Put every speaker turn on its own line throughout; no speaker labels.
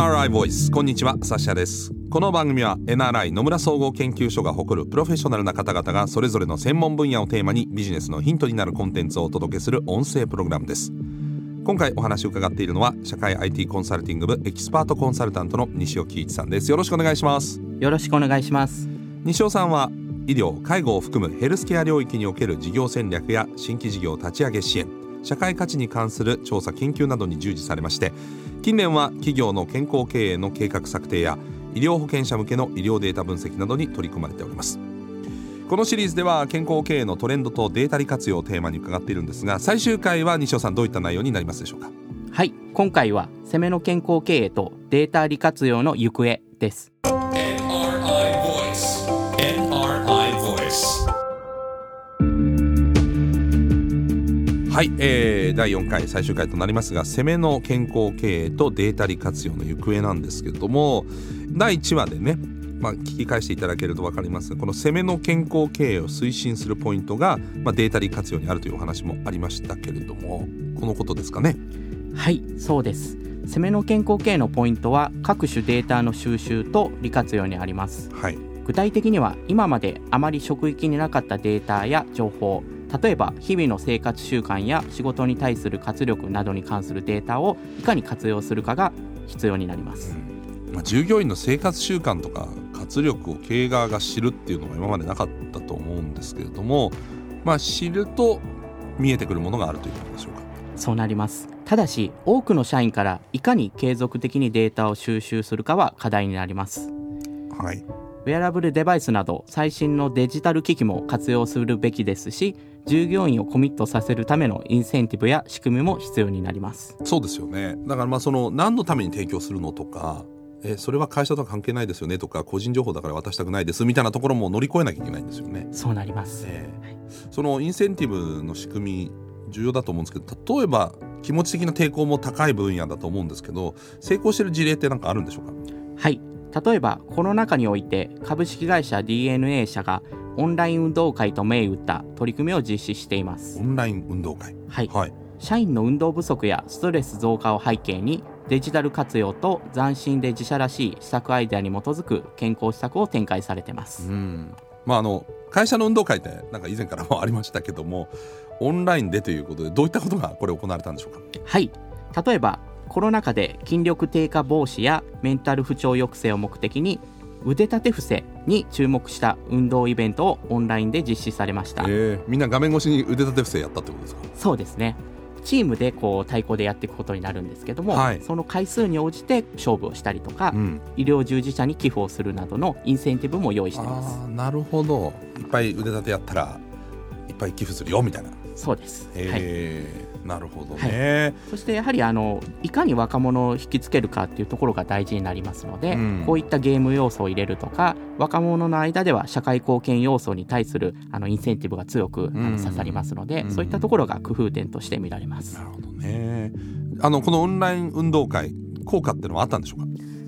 NRI ボイス。こんにちはサッシャです。この番組は NRI 野村総合研究所が誇るプロフェッショナルな方々がそれぞれの専門分野をテーマにビジネスのヒントになるコンテンツをお届けする音声プログラムです。今回お話を伺っているのは社会 IT コンサルティング部エキスパートコンサルタントの西尾喜一さんです。よろしくお願いします。
よろしくお願いします。
西尾さんは医療介護を含むヘルスケア領域における事業戦略や新規事業立ち上げ支援社会価値に関する調査研究などに従事されまして近年は企業の健康経営の計画策定や医療保険者向けの医療データ分析などに取り組まれております。このシリーズでは健康経営のトレンドとデータ利活用をテーマに伺っているんですが最終回は西尾さんどういった内容になりますでしょうか？
はい今回は攻めの健康経営とデータ利活用の行方です。
はい、えー、第4回最終回となりますが攻めの健康経営とデータ利活用の行方なんですけれども第1話でねまあ、聞き返していただけると分かりますがこの攻めの健康経営を推進するポイントが、まあ、データ利活用にあるというお話もありましたけれどもこのことですかね。
はいそうです。攻めの健康経営のポイントは各種データの収集と利活用にあります。
はい。
具体的には今まであまり職域になかったデータや情報例えば日々の生活習慣や仕事に対する活力などに関するデータをいかに活用するかが必要になります。
まあ、従業員の生活習慣とか活力を経営側が知るっていうのが今までなかったと思うんですけれども、まあ、知ると見えてくるものがあるということでしょうか？
そうなります。ただし多くの社員からいかに継続的にデータを収集するかは課題になります。
はい、
ウェアラブルデバイスなど最新のデジタル機器も活用するべきですし従業員をコミットさせるためのインセンティブや仕組みも必要になります。
そうですよね。だからまあその何のために提供するのとかえそれは会社とは関係ないですよねとか個人情報だから渡したくないですみたいなところも乗り越えなきゃいけないんですよね。
そうなります、
えそのインセンティブの仕組み重要だと思うんですけど例えば気持ち的な抵抗も高い分野だと思うんですけど成功してる事例って何かあるんでしょうか？
はい例えばコロナ禍において株式会社 DNA 社がオンライン運動会と銘打った取り組みを実施しています。
オンライン運動会？
はい。
はい。
社員の運動不足やストレス増加を背景にデジタル活用と斬新で自社らしい施策アイデアに基づく健康施策を展開されてます。
うん。まああの会社の運動会ってなんか以前からもありましたけどもオンラインでということでどういったことがこれ行われたんでしょうか？
はい。例えばコロナ禍で筋力低下防止やメンタル不調抑制を目的に腕立て伏せに注目した運動イベントをオンラインで実施されました、
えーみんな画面越しに腕立て伏せやったってことですか？
そうですね。チームでこう対抗でやっていくことになるんですけども、
はい。
その回数に応じて勝負をしたりとか、
うん。
医療従事者に寄付をするなどのインセンティブも用意しています。
なるほど。いっぱい腕立てやったらいっぱい寄付するよみたいな
そうです、はい、
へえ、なるほどね、
そしてやはりあのいかに若者を引きつけるかっていうところが大事になりますので、
うん。
こういったゲーム要素を入れるとか若者の間では社会貢献要素に対するあのインセンティブが強くあ
うん。
の刺さりますので、
うん。
そういったところが工夫点として見られます。
な。るほどね。あのこのオンライン運動会効果っていうのはあったんでしょうか？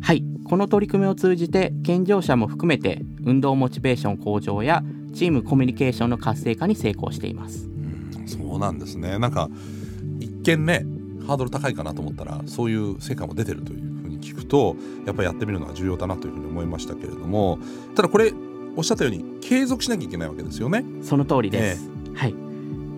はい。この取り組みを通じて健常者も含めて運動モチベーション向上やチームコミュニケーションの活性化に成功しています。
うんそうなんですねなんか一見ねハードル高いかなと思ったらそういう成果も出てるというふうに聞くとやっぱりやってみるのは重要だなというふうに思いましたけれどもただこれおっしゃったように継続しなきゃいけないわけですよね。
その通りです。はい。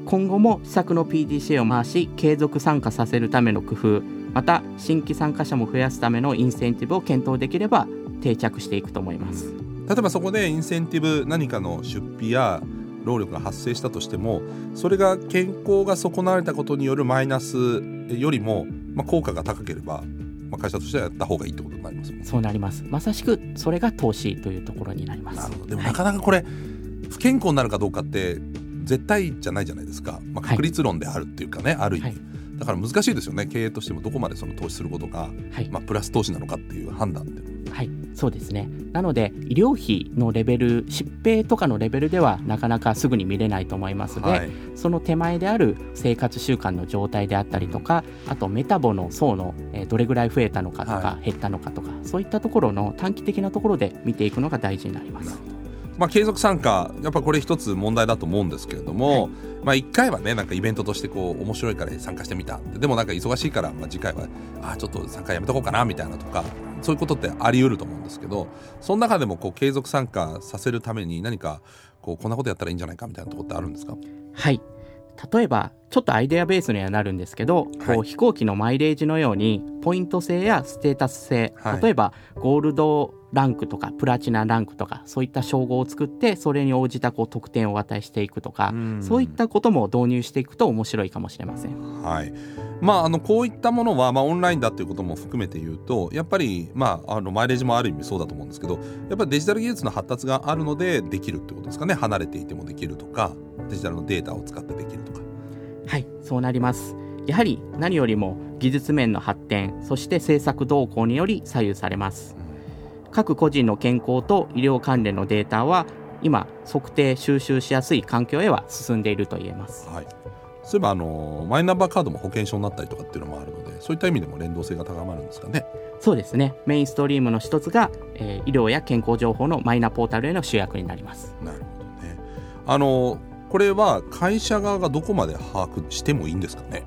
今後も施策の PDCA を回し継続参加させるための工夫また新規参加者も増やすためのインセンティブを検討できれば定着していくと思います。
例えばそこでインセンティブ何かの出費や労力が発生したとしてもそれが健康が損なわれたことによるマイナスよりも、まあ、効果が高ければ、まあ、会社としてはやった方がいいってことになります。
そうなります。まさしくそれが投資というところになります。
なるほどでも
はい
なかなかこれ、不健康になるかどうかって絶対じゃないじゃないですか、まあ、
はい
確率論であるっていうかね、ある意味、
はい
だから難しいですよね。経営としてもどこまでその投資することが、
はい。
まあ、プラス投資なのかっていう判断って。いうのは
はい、そうですね。なので医療費のレベル、疾病とかのレベルではなかなかすぐに見れないと思いますので、
はい。
その手前である生活習慣の状態であったりとか、あとメタボの層の、えーどれぐらい増えたのかとか、
は
減ったのかとか、そういったところの短期的なところで見ていくのが大事になります。
まあ、継続参加やっぱこれ一つ問題だと思うんですけれども、
はい。
まあ1回はねなんかイベントとしてこう面白いから参加してみた。でもなんか忙しいから、まあ、次回はあーちょっと参加やめとこうかなみたいなとかそういうことってあり得ると思うんですけどその中でもこう継続参加させるために何かこうこんなことやったらいいんじゃないかみたいなところってあるんですか？
はい。例えばちょっとアイデアベースにはなるんですけど、
はい。
こう飛行機のマイレージのようにポイント制やステータス制、
はい。
例えばゴールドランクとかプラチナランクとかそういった称号を作ってそれに応じたこう得点を与えしていくとか
うん。
そういったことも導入していくと面白いかもしれません。
はい。まあ、あのこういったものは、まあ、オンラインだということも含めて言うとやっぱり、まあ、あのマイレージもある意味そうだと思うんですけどやっぱりデジタル技術の発達があるのでできるってことですかね。離れていてもできるとかデジタルのデータを使ってできるとか。
はいそうなります。やはり何よりも技術面の発展そして政策動向により左右されます各個人の健康と医療関連のデータは今測定収集しやすい環境へは進んでいると言えます
はい、そういえばあのマイナンバーカードも保険証になったりとかっていうのもあるのでそういった意味でも連動性が高まるんですかね。
そうですねメインストリームの一つが、えー医療や健康情報のマイナポータルへの集約になります
なるほどね。あのこれは会社側がどこまで把握してもいいんですかね。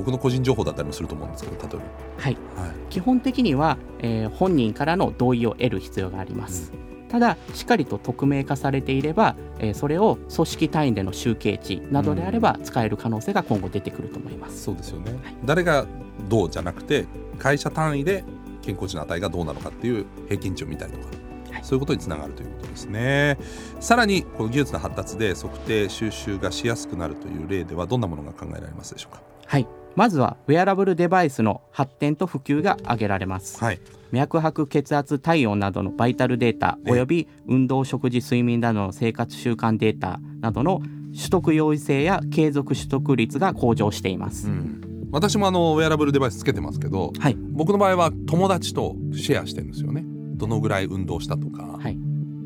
僕の個人情報だったりもすると思うんですけど例え
はい。
ば。はい。
基本的には、えー本人からの同意を得る必要があります、ただしっかりと匿名化されていれば、えーそれを組織単位での集計値などであれば使える可能性が今後出てくると思います、
そうですよね、
はい。
誰がどうじゃなくて会社単位で健康値の値がどうなのかっていう平均値を見たりとか、
はい。
そういうことにつながるということですね。さらにこの技術の発達で測定収集がしやすくなるという例ではどんなものが考えられますでしょうか？
はいまずはウェアラブルデバイスの発展と普及が挙げられます、
はい。
脈拍血圧体温などのバイタルデータ
え
および運動食事睡眠などの生活習慣データなどの取得容易性や継続取得率が向上しています、
うん、私もあのウェアラブルデバイスつけてますけど
はい。
僕の場合は友達とシェアしてるんですよね。どのぐらい運動したとか、
はい。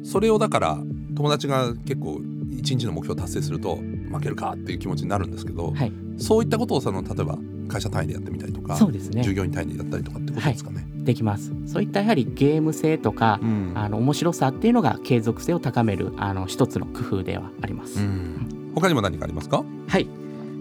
それをだから友達が結構一日の目標達成すると負けるかっていう気持ちになるんですけど、
はい。
そういったことをその例えば会社単位でやってみたりとか、
そうですね。
従業員単位でやったりとかってことですかね。
できます。そういったやはりゲーム性とか、
うん。
あの面白さっていうのが継続性を高めるあの一つの工夫ではあります、
うん。他にも何かありますか？
はい。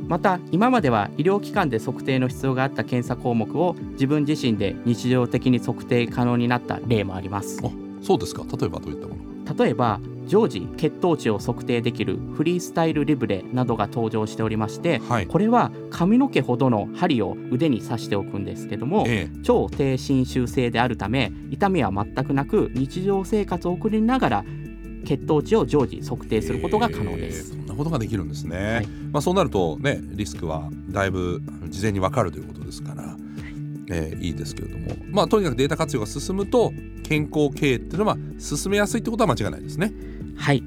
また今までは医療機関で測定の必要があった検査項目を自分自身で日常的に測定可能になった例もあります。
あそうですか。例えばどういったもの？
例えば常時血糖値を測定できるフリースタイルリブレなどが登場しておりまして
はい。
これは髪の毛ほどの針を腕に刺しておくんですけども
え
超低侵襲性であるため痛みは全くなく日常生活を送りながら血糖値を常時測定することが可能です。
えー。そんなことができるんですね、
はい。
まあそうなるとねリスクはだいぶ事前に分かるということですから、えーいいですけれども。まあとにかくデータ活用が進むと健康経営っていうのは進めやすいってことは間違いないですね。
はい。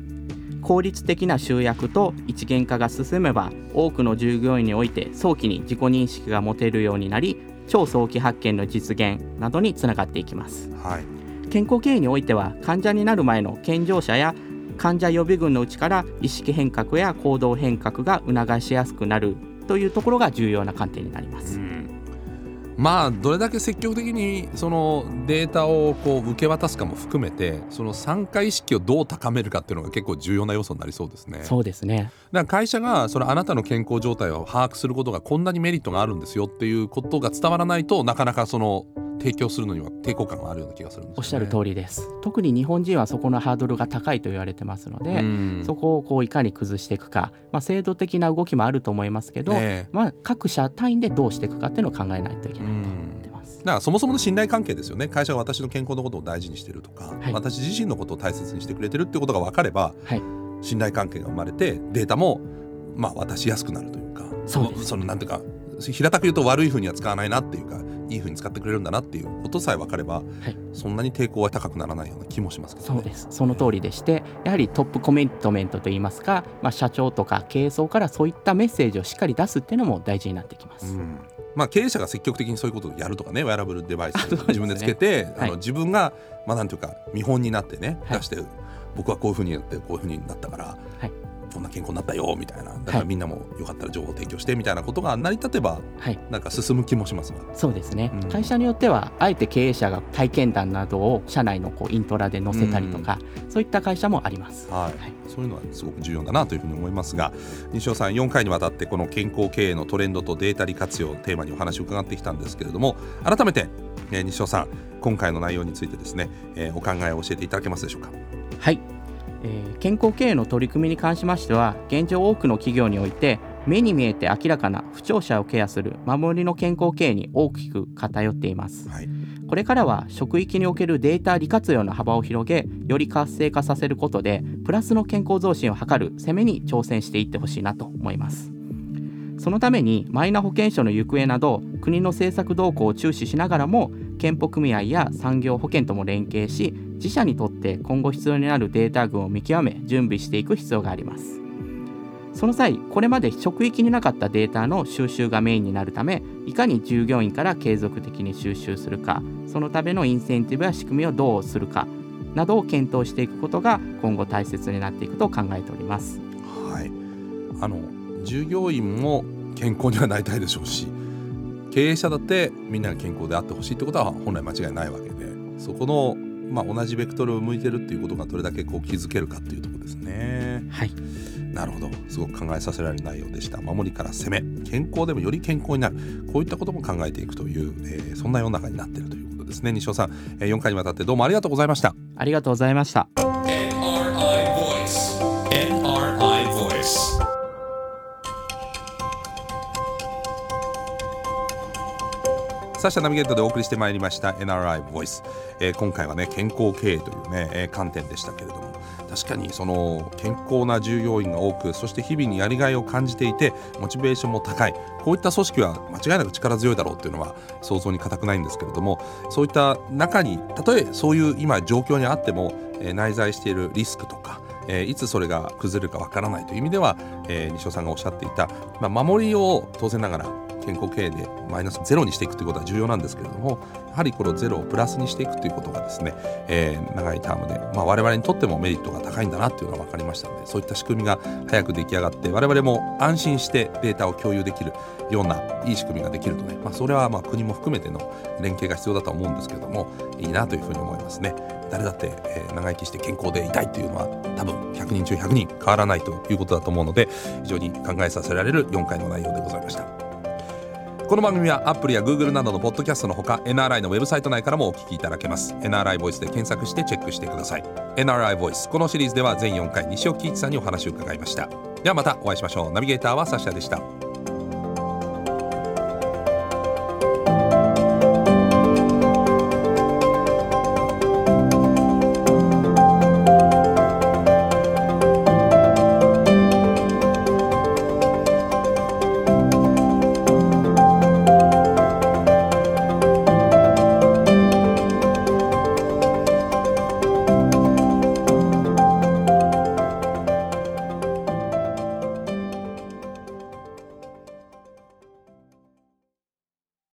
効率的な集約と一元化が進めば多くの従業員において早期に自己認識が持てるようになり超早期発見の実現などにつながっていきます。
はい。
健康経営においては患者になる前の健常者や患者予備軍のうちから意識変革や行動変革が促しやすくなるというところが重要な観点になります。
まあどれだけ積極的にそのデータをこう受け渡すかも含めてその参加意識をどう高めるかっていうのが結構重要な要素になりそうですね。
そうですね。
だから会社がそのあなたの健康状態を把握することがこんなにメリットがあるんですよっていうことが伝わらないとなかなかその提供するのには抵抗感があるような気がするんですよ、ね。
おっしゃる通りです。特に日本人はそこのハードルが高いと言われてますので、
うん。
そこをこういかに崩していくか、まあ、制度的な動きもあると思いますけど、
ええ。
まあ、各社単位でどうしていくかっていうのを考えないといけないと思ってます。
だからそもそもの信頼関係ですよね。会社が私の健康のことを大事にしてるとか、
はい。
私自身のことを大切にしてくれてるってことが分かれば、
はい。
信頼関係が生まれてデータもまあ渡しやすくなるというか
そうです
そのなんていうか平たく言うと悪いふうには使わないなっていうかいいふうに使ってくれるんだなっていうことさえ分かれば、
はい。
そんなに抵抗は高くならないような気もしますけどね。
そうです。その通りでしてやはりトップコメントメントといいますか、まあ、社長とか経営層からそういったメッセージをしっかり出すっていうのも大事になってきます。
うん。まあ、経営者が積極的にそういうことをやるとかねウェアラブルデバイス自分でつけて、あ
はい。
の自分が、まあ、なんていうか見本になってね
はい。
出して、僕はこういうふうにやってこういうふうになったから、
はい
こんな健康になったよみたいな。だからみんなもよかったら情報提供してみたいなことが成り立てば
はい。
なんか進む気もしますが。
そうですね、
うん。
会社によってはあえて経営者が体験談などを社内のこうイントラで載せたりとか、そういった会社もあります。
はい。
はい。
そういうのはすごく重要だなというふうに思いますが西尾さん4回にわたってこの健康経営のトレンドとデータ利活用をテーマにお話を伺ってきたんですけれども改めて、えー西尾さん今回の内容についてですね、えーお考えを教えていただけますでしょうか？
はい、えー健康経営の取り組みに関しましては現状多くの企業において目に見えて明らかな不調者をケアする守りの健康経営に大きく偏っています。
はい。
これからは職域におけるデータ利活用の幅を広げより活性化させることでプラスの健康増進を図る攻めに挑戦していってほしいなと思います。そのためにマイナ保険証の行方など国の政策動向を注視しながらも健保組合や産業保険とも連携し自社にとって今後必要になるデータ群を見極め準備していく必要があります。その際これまで職域になかったデータの収集がメインになるためいかに従業員から継続的に収集するかそのためのインセンティブや仕組みをどうするかなどを検討していくことが今後大切になっていくと考えております。
はい、あの従業員も健康にはなりたいでしょうし経営者だってみんなが健康であってほしいってことは本来間違いないわけでそこの、まあ、同じベクトルを向いてるっていうことがどれだけこう気づけるかっていうところですね。
はい。
なるほど。すごく考えさせられる内容でした。守りから攻め。健康でもより健康になる。こういったことも考えていくという、えーそんな世の中になっているということですね。西尾さん、えー、4回にわたってどうもありがとうございました。
ありがとうございました
サッシャナビゲートでお送りしてまいりました NRI Voice、えー今回はね健康経営というね、えー観点でしたけれども確かにその健康な従業員が多くそして日々にやりがいを感じていてモチベーションも高い。こういった組織は間違いなく力強いだろうっていうのは想像に難くないんですけれどもそういった中にたとえそういう今状況にあっても、えー内在しているリスクとかえーいつそれが崩れるかわからないという意味では、えー西尾さんがおっしゃっていた、まあ、守りを当然ながら健康経営でマイナスゼロにしていくということは重要なんですけれどもやはりこのゼロをプラスにしていくということがですね、えー長いタームで、まあ、我々にとってもメリットが高いんだなっていうのが分かりましたのでそういった仕組みが早く出来上がって我々も安心してデータを共有できるようないい仕組みができるとね、まあ、それはまあ国も含めての連携が必要だとは思うんですけれどもいいなというふうに思いますね。誰だって、え長生きして健康でいたいというのは多分100人中100人変わらないということだと思うので非常に考えさせられる4回の内容でございましたこの番組はアップルやグーグルなどのポッドキャストのほか NRI のウェブサイト内からもお聞きいただけます。NRI ボイスで検索してチェックしてください。NRI ボイスこのシリーズでは全4回西尾喜一さんにお話を伺いました。ではまたお会いしましょう。ナビゲーターはサッシャでした。